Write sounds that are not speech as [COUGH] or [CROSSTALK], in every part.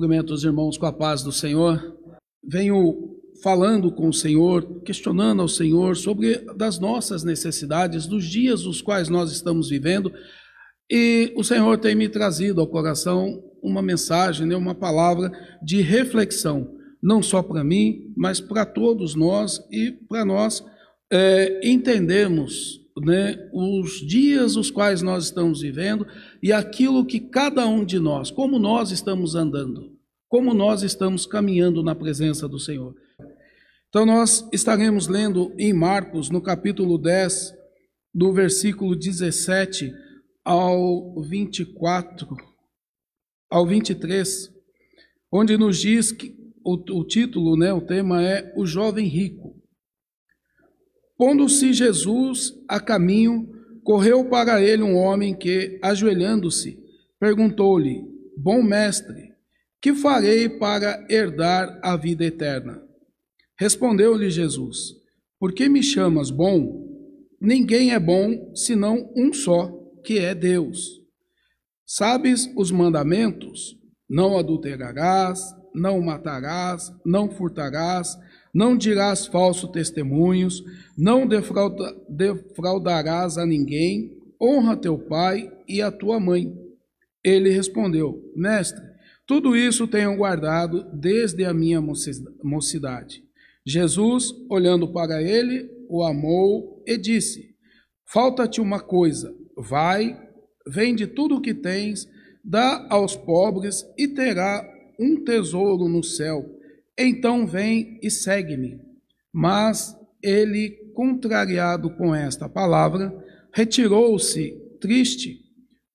Cumprimento os irmãos com a paz do Senhor. Venho falando com o Senhor, questionando ao Senhor sobre das nossas necessidades, dos dias os quais nós estamos vivendo, e o Senhor tem me trazido ao coração uma mensagem, né, uma palavra de reflexão, não só para mim, mas para todos nós e para nós é, entendermos né, os dias os quais nós estamos vivendo e aquilo que cada um de nós, como nós estamos andando, como nós estamos caminhando na presença do Senhor. Então, nós estaremos lendo em Marcos, no capítulo 10, do versículo 17 ao 24, ao 23, onde nos diz que o, o título, né, o tema é O Jovem Rico. Pondo-se Jesus a caminho, correu para ele um homem que, ajoelhando-se, perguntou-lhe: Bom mestre, que farei para herdar a vida eterna? Respondeu-lhe Jesus: Por que me chamas bom? Ninguém é bom senão um só, que é Deus. Sabes os mandamentos? Não adulterarás, não matarás, não furtarás, não dirás falso testemunhos, não defrauda, defraudarás a ninguém, honra teu pai e a tua mãe. Ele respondeu: Mestre, tudo isso tenho guardado desde a minha mocidade. Jesus, olhando para ele, o amou e disse: Falta-te uma coisa, vai, vende tudo o que tens, dá aos pobres e terá um tesouro no céu então vem e segue-me. Mas ele, contrariado com esta palavra, retirou-se triste,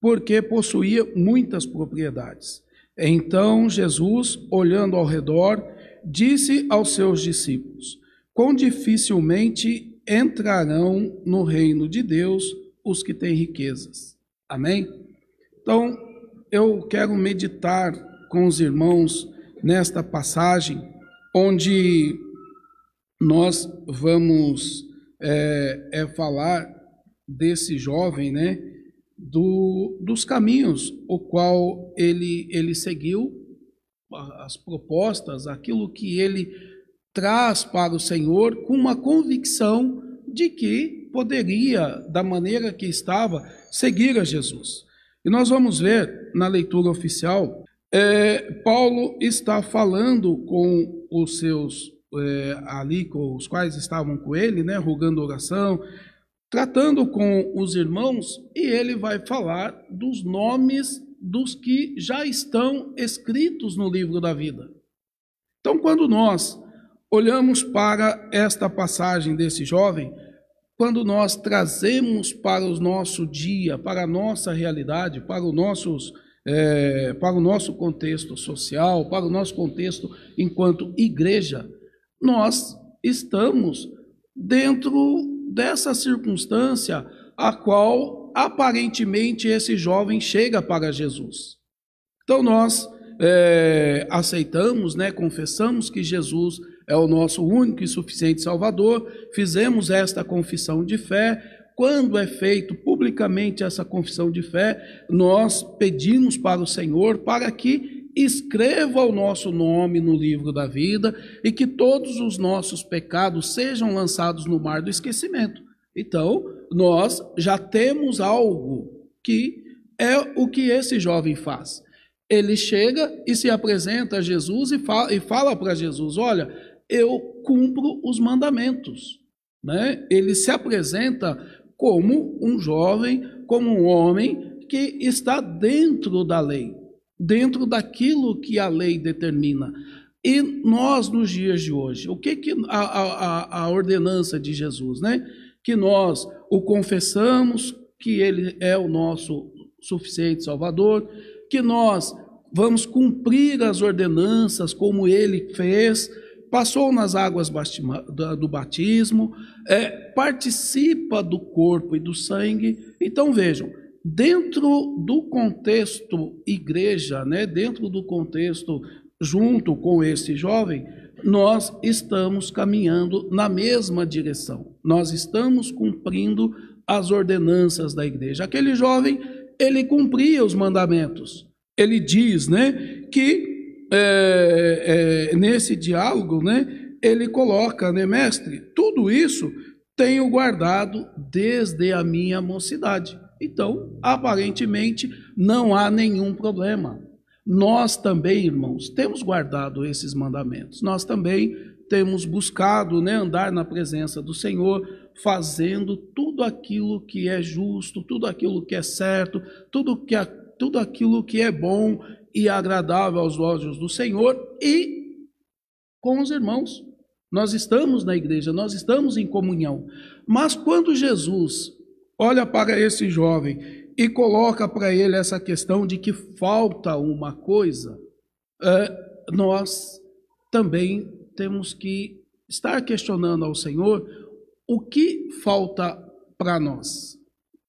porque possuía muitas propriedades. Então Jesus, olhando ao redor, disse aos seus discípulos: Quão dificilmente entrarão no reino de Deus os que têm riquezas. Amém? Então, eu quero meditar com os irmãos nesta passagem onde nós vamos é, é falar desse jovem, né, do, dos caminhos o qual ele, ele seguiu, as propostas, aquilo que ele traz para o Senhor com uma convicção de que poderia, da maneira que estava, seguir a Jesus. E nós vamos ver na leitura oficial é, Paulo está falando com os seus é, ali, com os quais estavam com ele, né, rogando oração, tratando com os irmãos, e ele vai falar dos nomes dos que já estão escritos no livro da vida. Então, quando nós olhamos para esta passagem desse jovem, quando nós trazemos para o nosso dia, para a nossa realidade, para os nossos é, para o nosso contexto social, para o nosso contexto enquanto igreja, nós estamos dentro dessa circunstância a qual aparentemente esse jovem chega para Jesus. Então nós é, aceitamos, né, confessamos que Jesus é o nosso único e suficiente Salvador, fizemos esta confissão de fé, quando é feito publicamente essa confissão de fé, nós pedimos para o Senhor para que escreva o nosso nome no livro da vida e que todos os nossos pecados sejam lançados no mar do esquecimento. Então, nós já temos algo que é o que esse jovem faz. Ele chega e se apresenta a Jesus e fala, e fala para Jesus: Olha, eu cumpro os mandamentos. Né? Ele se apresenta como um jovem, como um homem que está dentro da lei, dentro daquilo que a lei determina. E nós, nos dias de hoje, o que, que a, a, a ordenança de Jesus, né? Que nós o confessamos, que ele é o nosso suficiente Salvador, que nós vamos cumprir as ordenanças como ele fez, passou nas águas do batismo, é, participa do corpo e do sangue. Então vejam, dentro do contexto igreja, né, dentro do contexto junto com esse jovem, nós estamos caminhando na mesma direção. Nós estamos cumprindo as ordenanças da igreja. Aquele jovem, ele cumpria os mandamentos. Ele diz, né, que é, é, nesse diálogo, né, ele coloca, né, mestre, tudo isso tenho guardado desde a minha mocidade. Então, aparentemente, não há nenhum problema. Nós também, irmãos, temos guardado esses mandamentos. Nós também temos buscado né, andar na presença do Senhor, fazendo tudo aquilo que é justo, tudo aquilo que é certo, tudo, que, tudo aquilo que é bom e agradável aos olhos do Senhor e com os irmãos. Nós estamos na igreja, nós estamos em comunhão. Mas quando Jesus olha para esse jovem e coloca para ele essa questão de que falta uma coisa, é, nós também temos que estar questionando ao Senhor o que falta para nós,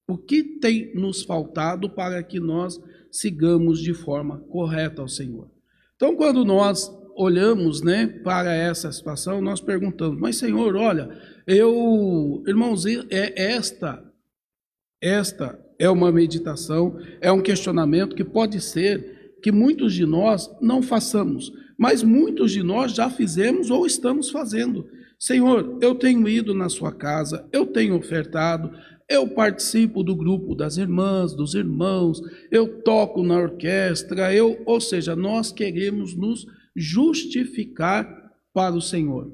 o que tem nos faltado para que nós sigamos de forma correta ao Senhor. Então, quando nós olhamos, né, para essa situação, nós perguntamos: "Mas Senhor, olha, eu, irmãos, é esta esta é uma meditação, é um questionamento que pode ser que muitos de nós não façamos, mas muitos de nós já fizemos ou estamos fazendo. Senhor, eu tenho ido na sua casa, eu tenho ofertado, eu participo do grupo das irmãs, dos irmãos, eu toco na orquestra, eu, ou seja, nós queremos nos justificar para o Senhor.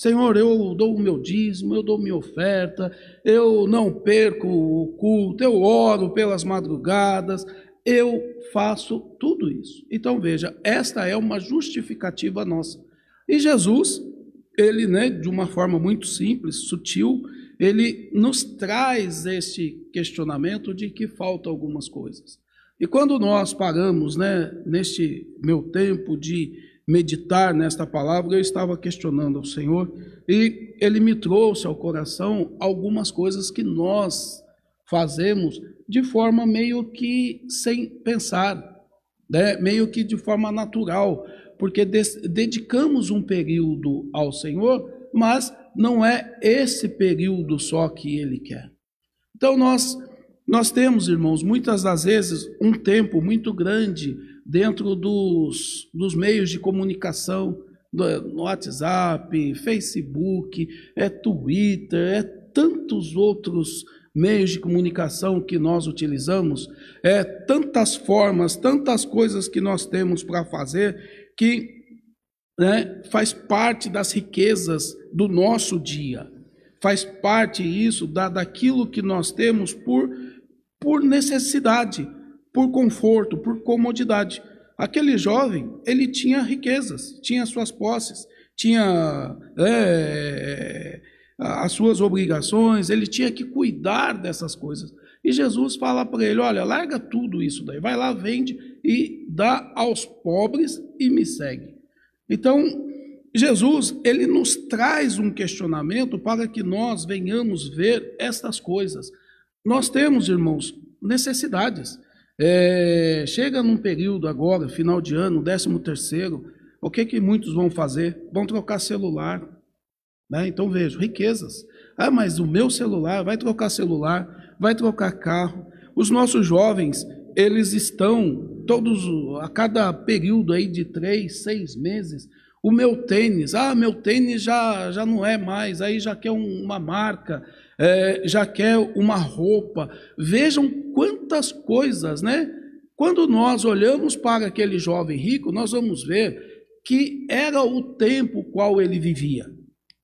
Senhor, eu dou o meu dízimo, eu dou minha oferta, eu não perco o culto, eu oro pelas madrugadas, eu faço tudo isso. Então veja, esta é uma justificativa nossa. E Jesus, ele, né, de uma forma muito simples, sutil, ele nos traz este questionamento de que faltam algumas coisas. E quando nós paramos, né, neste meu tempo de meditar nesta palavra, eu estava questionando ao Senhor e ele me trouxe ao coração algumas coisas que nós fazemos de forma meio que sem pensar, né? meio que de forma natural, porque dedicamos um período ao Senhor, mas não é esse período só que Ele quer. Então nós nós temos, irmãos, muitas das vezes um tempo muito grande dentro dos, dos meios de comunicação, no WhatsApp, Facebook, é Twitter, é tantos outros meios de comunicação que nós utilizamos, é tantas formas, tantas coisas que nós temos para fazer que né, faz parte das riquezas do nosso dia, faz parte isso da, daquilo que nós temos por, por necessidade por conforto, por comodidade. Aquele jovem, ele tinha riquezas, tinha suas posses, tinha é, as suas obrigações, ele tinha que cuidar dessas coisas. E Jesus fala para ele: olha, larga tudo isso daí, vai lá, vende e dá aos pobres e me segue. Então, Jesus, ele nos traz um questionamento para que nós venhamos ver estas coisas. Nós temos, irmãos, necessidades. É, chega num período agora, final de ano, décimo terceiro, o que que muitos vão fazer? Vão trocar celular. Né? Então vejo, riquezas. Ah, mas o meu celular, vai trocar celular, vai trocar carro. Os nossos jovens, eles estão todos, a cada período aí de três, seis meses, o meu tênis, ah, meu tênis já, já não é mais, aí já quer uma marca, é, já quer uma roupa. Vejam quantas coisas, né? Quando nós olhamos para aquele jovem rico, nós vamos ver que era o tempo qual ele vivia.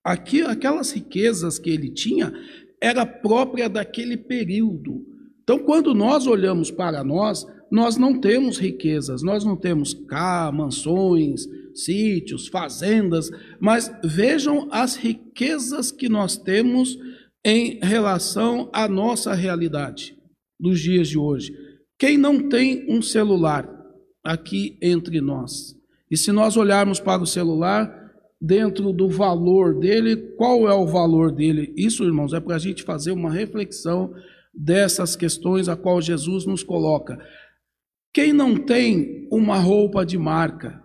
Aqui, aquelas riquezas que ele tinha era própria daquele período. Então, quando nós olhamos para nós, nós não temos riquezas, nós não temos cá, mansões, sítios, fazendas, mas vejam as riquezas que nós temos em relação à nossa realidade dos dias de hoje. Quem não tem um celular aqui entre nós? E se nós olharmos para o celular, dentro do valor dele, qual é o valor dele? Isso, irmãos, é para a gente fazer uma reflexão dessas questões a qual Jesus nos coloca. Quem não tem uma roupa de marca,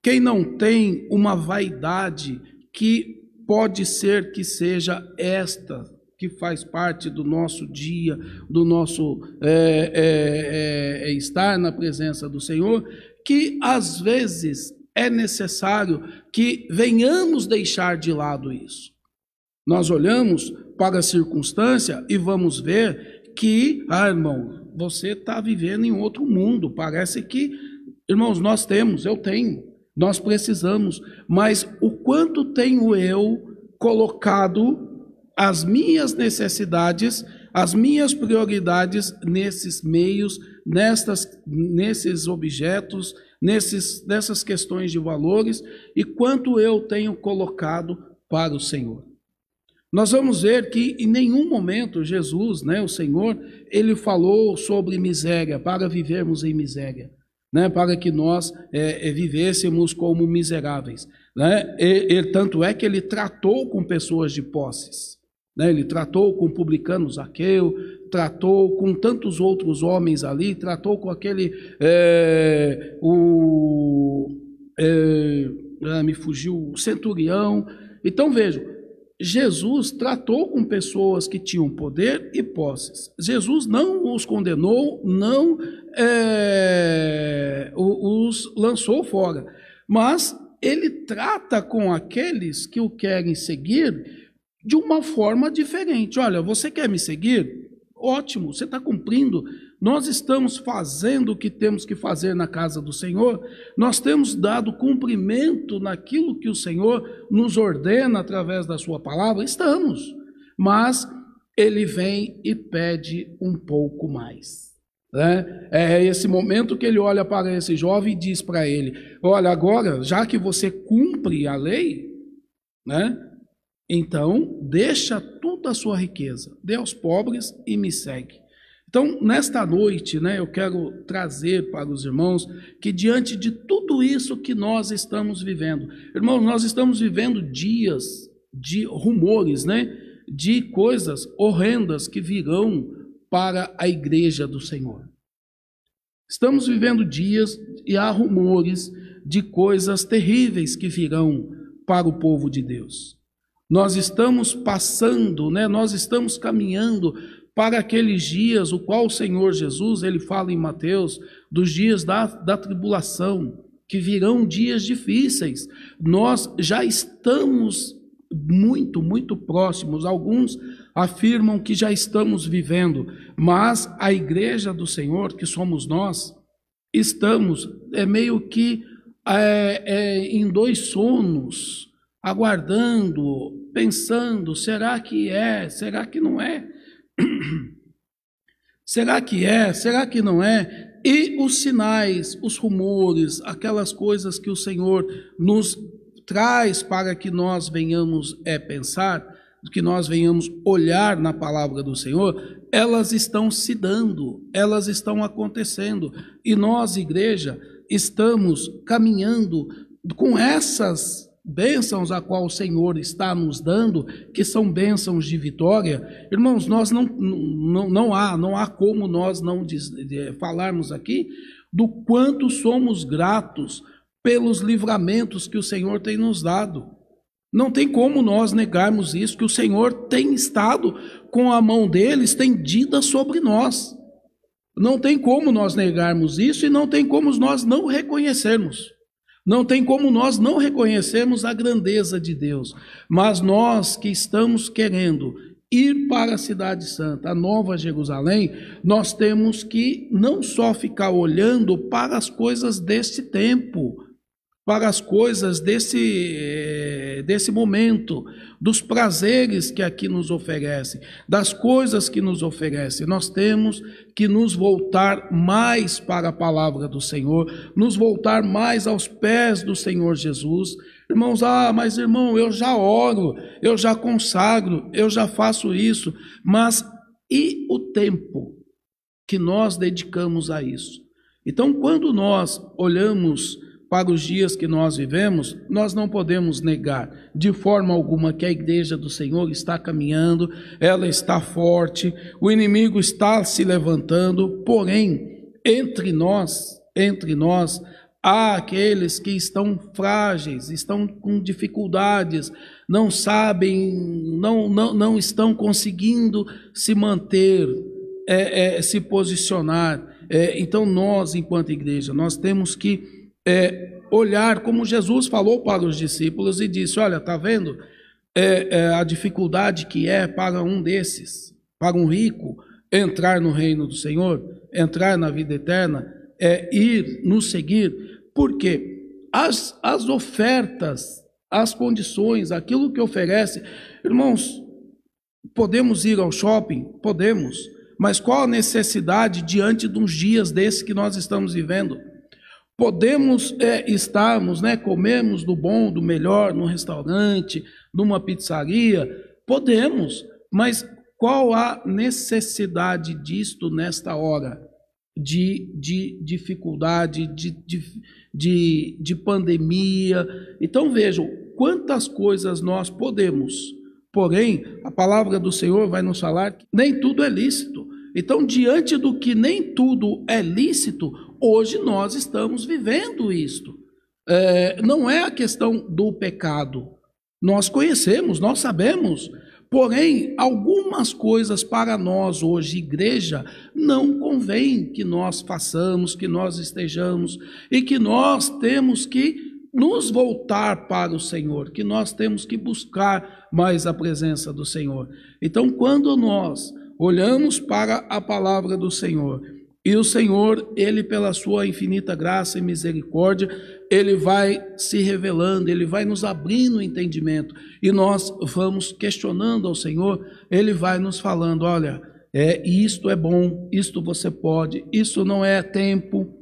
quem não tem uma vaidade que pode ser que seja esta que faz parte do nosso dia, do nosso é, é, é, estar na presença do Senhor, que às vezes é necessário que venhamos deixar de lado isso. Nós olhamos para a circunstância e vamos ver que, ah, irmão, você está vivendo em outro mundo. Parece que, irmãos, nós temos, eu tenho, nós precisamos, mas o quanto tenho eu colocado as minhas necessidades, as minhas prioridades nesses meios, nestas, nesses objetos, nesses, nessas questões de valores e quanto eu tenho colocado para o Senhor. Nós vamos ver que em nenhum momento Jesus, né, o Senhor, ele falou sobre miséria, para vivermos em miséria, né, para que nós é, vivêssemos como miseráveis. Né? E, e, tanto é que ele tratou com pessoas de posses. Né? Ele tratou com o publicano Zaqueu, tratou com tantos outros homens ali, tratou com aquele. É, o, é, ah, me fugiu, o centurião. Então vejam, Jesus tratou com pessoas que tinham poder e posses. Jesus não os condenou, não é, os lançou fora, mas ele trata com aqueles que o querem seguir de uma forma diferente. Olha, você quer me seguir? Ótimo, você está cumprindo. Nós estamos fazendo o que temos que fazer na casa do Senhor, nós temos dado cumprimento naquilo que o Senhor nos ordena através da Sua palavra, estamos, mas Ele vem e pede um pouco mais. Né? É esse momento que ele olha para esse jovem e diz para ele: Olha, agora, já que você cumpre a lei, né? Então, deixa toda a sua riqueza, dê aos pobres e me segue. Então, nesta noite, né, eu quero trazer para os irmãos que diante de tudo isso que nós estamos vivendo, irmãos, nós estamos vivendo dias de rumores, né, de coisas horrendas que virão para a igreja do Senhor. Estamos vivendo dias e há rumores de coisas terríveis que virão para o povo de Deus. Nós estamos passando, né? Nós estamos caminhando para aqueles dias, o qual o Senhor Jesus, ele fala em Mateus, dos dias da, da tribulação, que virão dias difíceis. Nós já estamos muito, muito próximos. Alguns afirmam que já estamos vivendo, mas a igreja do Senhor, que somos nós, estamos é meio que é, é, em dois sonos aguardando, pensando: será que é? Será que não é? [CLEARS THROAT] será que é? Será que não é? E os sinais, os rumores, aquelas coisas que o Senhor nos traz para que nós venhamos é, pensar, que nós venhamos olhar na palavra do Senhor, elas estão se dando, elas estão acontecendo. E nós, igreja, estamos caminhando com essas bênçãos a qual o Senhor está nos dando, que são bênçãos de vitória, irmãos, nós não, não, não há, não há como nós não diz, de, falarmos aqui do quanto somos gratos pelos livramentos que o Senhor tem nos dado. Não tem como nós negarmos isso, que o Senhor tem estado com a mão dele estendida sobre nós. Não tem como nós negarmos isso e não tem como nós não reconhecermos. Não tem como nós não reconhecermos a grandeza de Deus, mas nós que estamos querendo ir para a Cidade Santa, a Nova Jerusalém, nós temos que não só ficar olhando para as coisas deste tempo, para as coisas desse, eh, desse momento, dos prazeres que aqui nos oferece, das coisas que nos oferece. Nós temos que nos voltar mais para a palavra do Senhor, nos voltar mais aos pés do Senhor Jesus. Irmãos, ah, mas irmão, eu já oro, eu já consagro, eu já faço isso, mas e o tempo que nós dedicamos a isso? Então, quando nós olhamos para os dias que nós vivemos, nós não podemos negar de forma alguma que a igreja do Senhor está caminhando, ela está forte, o inimigo está se levantando, porém, entre nós, entre nós, há aqueles que estão frágeis, estão com dificuldades, não sabem, não, não, não estão conseguindo se manter, é, é, se posicionar. É, então, nós, enquanto igreja, nós temos que é, olhar como Jesus falou para os discípulos e disse: Olha, está vendo é, é, a dificuldade que é para um desses, para um rico, entrar no reino do Senhor, entrar na vida eterna, é ir nos seguir, porque as, as ofertas, as condições, aquilo que oferece, irmãos, podemos ir ao shopping? Podemos, mas qual a necessidade diante uns dias desses que nós estamos vivendo? Podemos é, estarmos, né, comermos do bom, do melhor, num restaurante, numa pizzaria, podemos, mas qual a necessidade disto nesta hora? De, de dificuldade, de, de, de, de pandemia. Então vejam quantas coisas nós podemos, porém, a palavra do Senhor vai nos falar que nem tudo é lícito. Então, diante do que nem tudo é lícito, hoje nós estamos vivendo isto. É, não é a questão do pecado. Nós conhecemos, nós sabemos Porém, algumas coisas para nós hoje, igreja, não convém que nós façamos, que nós estejamos e que nós temos que nos voltar para o Senhor, que nós temos que buscar mais a presença do Senhor. Então, quando nós olhamos para a palavra do Senhor e o Senhor, ele pela sua infinita graça e misericórdia, ele vai se revelando, ele vai nos abrindo o entendimento e nós vamos questionando ao Senhor, ele vai nos falando, olha, é isto é bom, isto você pode, isso não é tempo.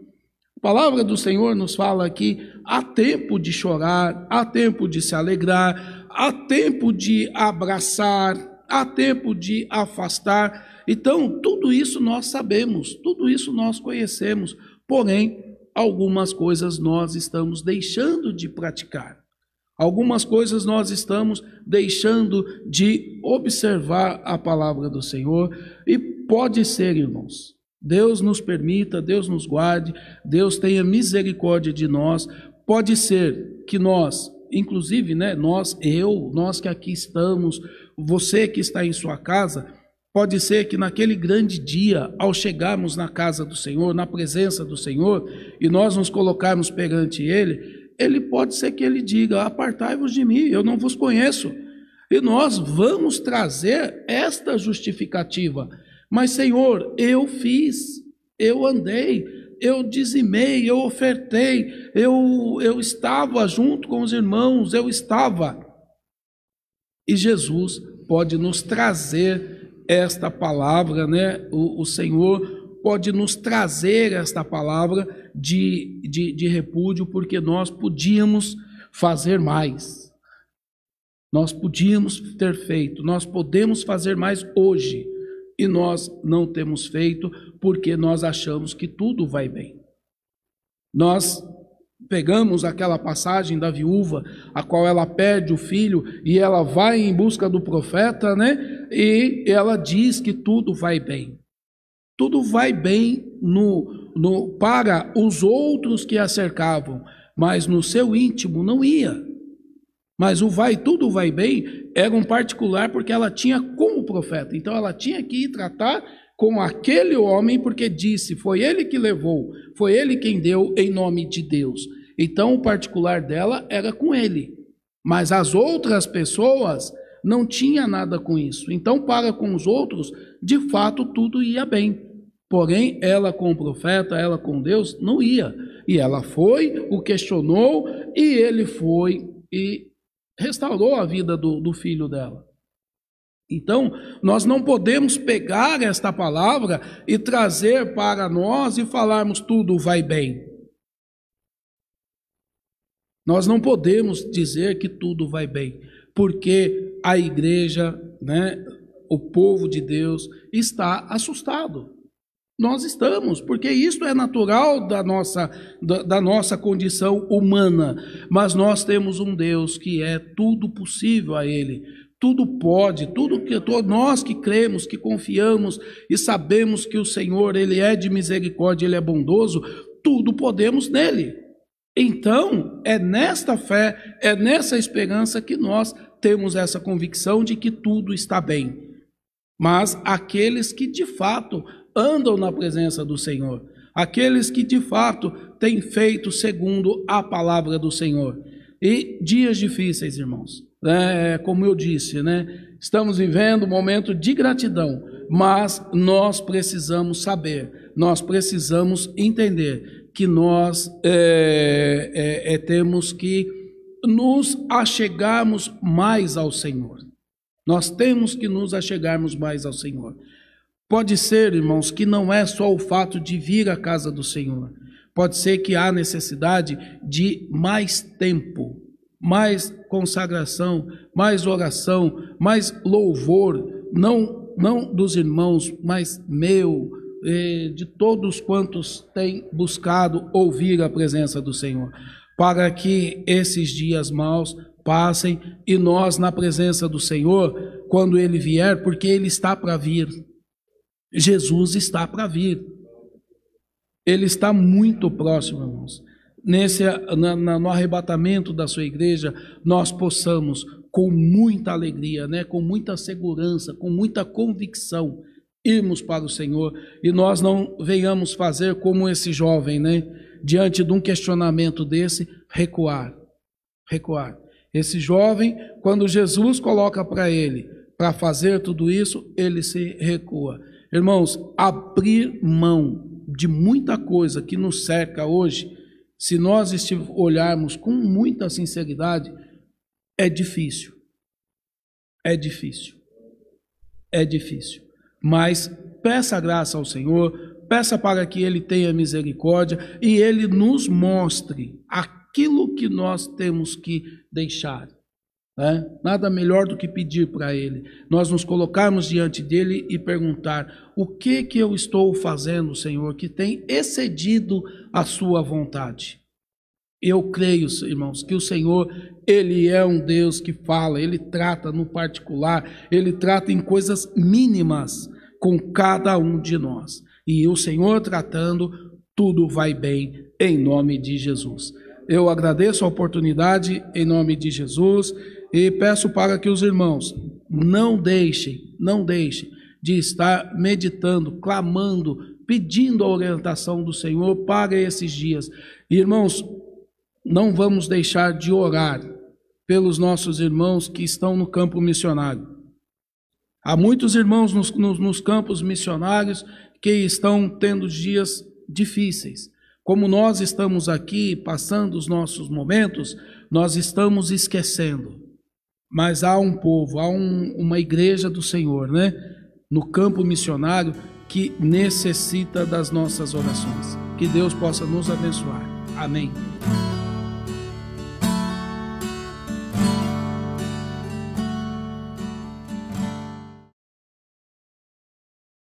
A palavra do Senhor nos fala aqui, há tempo de chorar, há tempo de se alegrar, há tempo de abraçar, há tempo de afastar. Então, tudo isso nós sabemos, tudo isso nós conhecemos, porém, algumas coisas nós estamos deixando de praticar. Algumas coisas nós estamos deixando de observar a palavra do Senhor, e pode ser, irmãos, Deus nos permita, Deus nos guarde, Deus tenha misericórdia de nós. Pode ser que nós, inclusive, né, nós, eu, nós que aqui estamos, você que está em sua casa, Pode ser que naquele grande dia, ao chegarmos na casa do Senhor, na presença do Senhor, e nós nos colocarmos perante Ele, Ele pode ser que Ele diga: Apartai-vos de mim, eu não vos conheço. E nós vamos trazer esta justificativa. Mas, Senhor, eu fiz, eu andei, eu dizimei, eu ofertei, eu, eu estava junto com os irmãos, eu estava. E Jesus pode nos trazer esta palavra, né? O, o Senhor pode nos trazer esta palavra de, de, de repúdio, porque nós podíamos fazer mais. Nós podíamos ter feito, nós podemos fazer mais hoje, e nós não temos feito porque nós achamos que tudo vai bem. Nós Pegamos aquela passagem da viúva, a qual ela perde o filho e ela vai em busca do profeta, né? E ela diz que tudo vai bem. Tudo vai bem no, no para os outros que a cercavam, mas no seu íntimo não ia. Mas o vai, tudo vai bem, era um particular porque ela tinha como profeta. Então ela tinha que ir tratar com aquele homem, porque disse: foi ele que levou, foi ele quem deu em nome de Deus. Então o particular dela era com ele, mas as outras pessoas não tinha nada com isso. Então, para com os outros, de fato tudo ia bem. Porém, ela com o profeta, ela com Deus, não ia. E ela foi, o questionou, e ele foi e restaurou a vida do, do filho dela. Então, nós não podemos pegar esta palavra e trazer para nós e falarmos tudo vai bem. Nós não podemos dizer que tudo vai bem, porque a igreja, né, o povo de Deus está assustado. Nós estamos, porque isso é natural da nossa, da, da, nossa condição humana, mas nós temos um Deus que é tudo possível a Ele, tudo pode, tudo que nós que cremos, que confiamos e sabemos que o Senhor ele é de misericórdia, ele é bondoso, tudo podemos nele. Então, é nesta fé, é nessa esperança que nós temos essa convicção de que tudo está bem. Mas aqueles que de fato andam na presença do Senhor, aqueles que de fato tem feito segundo a palavra do Senhor. E dias difíceis, irmãos. É, como eu disse, né? Estamos vivendo um momento de gratidão, mas nós precisamos saber, nós precisamos entender que nós é, é, é, temos que nos achegarmos mais ao Senhor. Nós temos que nos achegarmos mais ao Senhor. Pode ser, irmãos, que não é só o fato de vir à casa do Senhor. Pode ser que há necessidade de mais tempo, mais consagração, mais oração, mais louvor, não não dos irmãos, mas meu, de todos quantos têm buscado ouvir a presença do Senhor, para que esses dias maus passem e nós na presença do Senhor, quando ele vier, porque ele está para vir. Jesus está para vir. Ele está muito próximo, irmãos. Nesse, na, na, no arrebatamento da sua igreja, nós possamos, com muita alegria, né, com muita segurança, com muita convicção, irmos para o Senhor e nós não venhamos fazer como esse jovem, né, diante de um questionamento desse, recuar. Recuar. Esse jovem, quando Jesus coloca para ele para fazer tudo isso, ele se recua. Irmãos, abrir mão de muita coisa que nos cerca hoje, se nós olharmos com muita sinceridade, é difícil. É difícil. É difícil. Mas peça graça ao Senhor, peça para que Ele tenha misericórdia e Ele nos mostre aquilo que nós temos que deixar. Né? Nada melhor do que pedir para Ele. Nós nos colocarmos diante dele e perguntar: o que que eu estou fazendo, Senhor, que tem excedido a Sua vontade? Eu creio, irmãos, que o Senhor, Ele é um Deus que fala, Ele trata no particular, Ele trata em coisas mínimas com cada um de nós. E o Senhor tratando, tudo vai bem, em nome de Jesus. Eu agradeço a oportunidade, em nome de Jesus. E peço para que os irmãos não deixem, não deixem de estar meditando, clamando, pedindo a orientação do Senhor para esses dias. Irmãos, não vamos deixar de orar pelos nossos irmãos que estão no campo missionário. Há muitos irmãos nos, nos, nos campos missionários que estão tendo dias difíceis. Como nós estamos aqui passando os nossos momentos, nós estamos esquecendo mas há um povo, há um, uma igreja do Senhor, né? No campo missionário que necessita das nossas orações. Que Deus possa nos abençoar. Amém.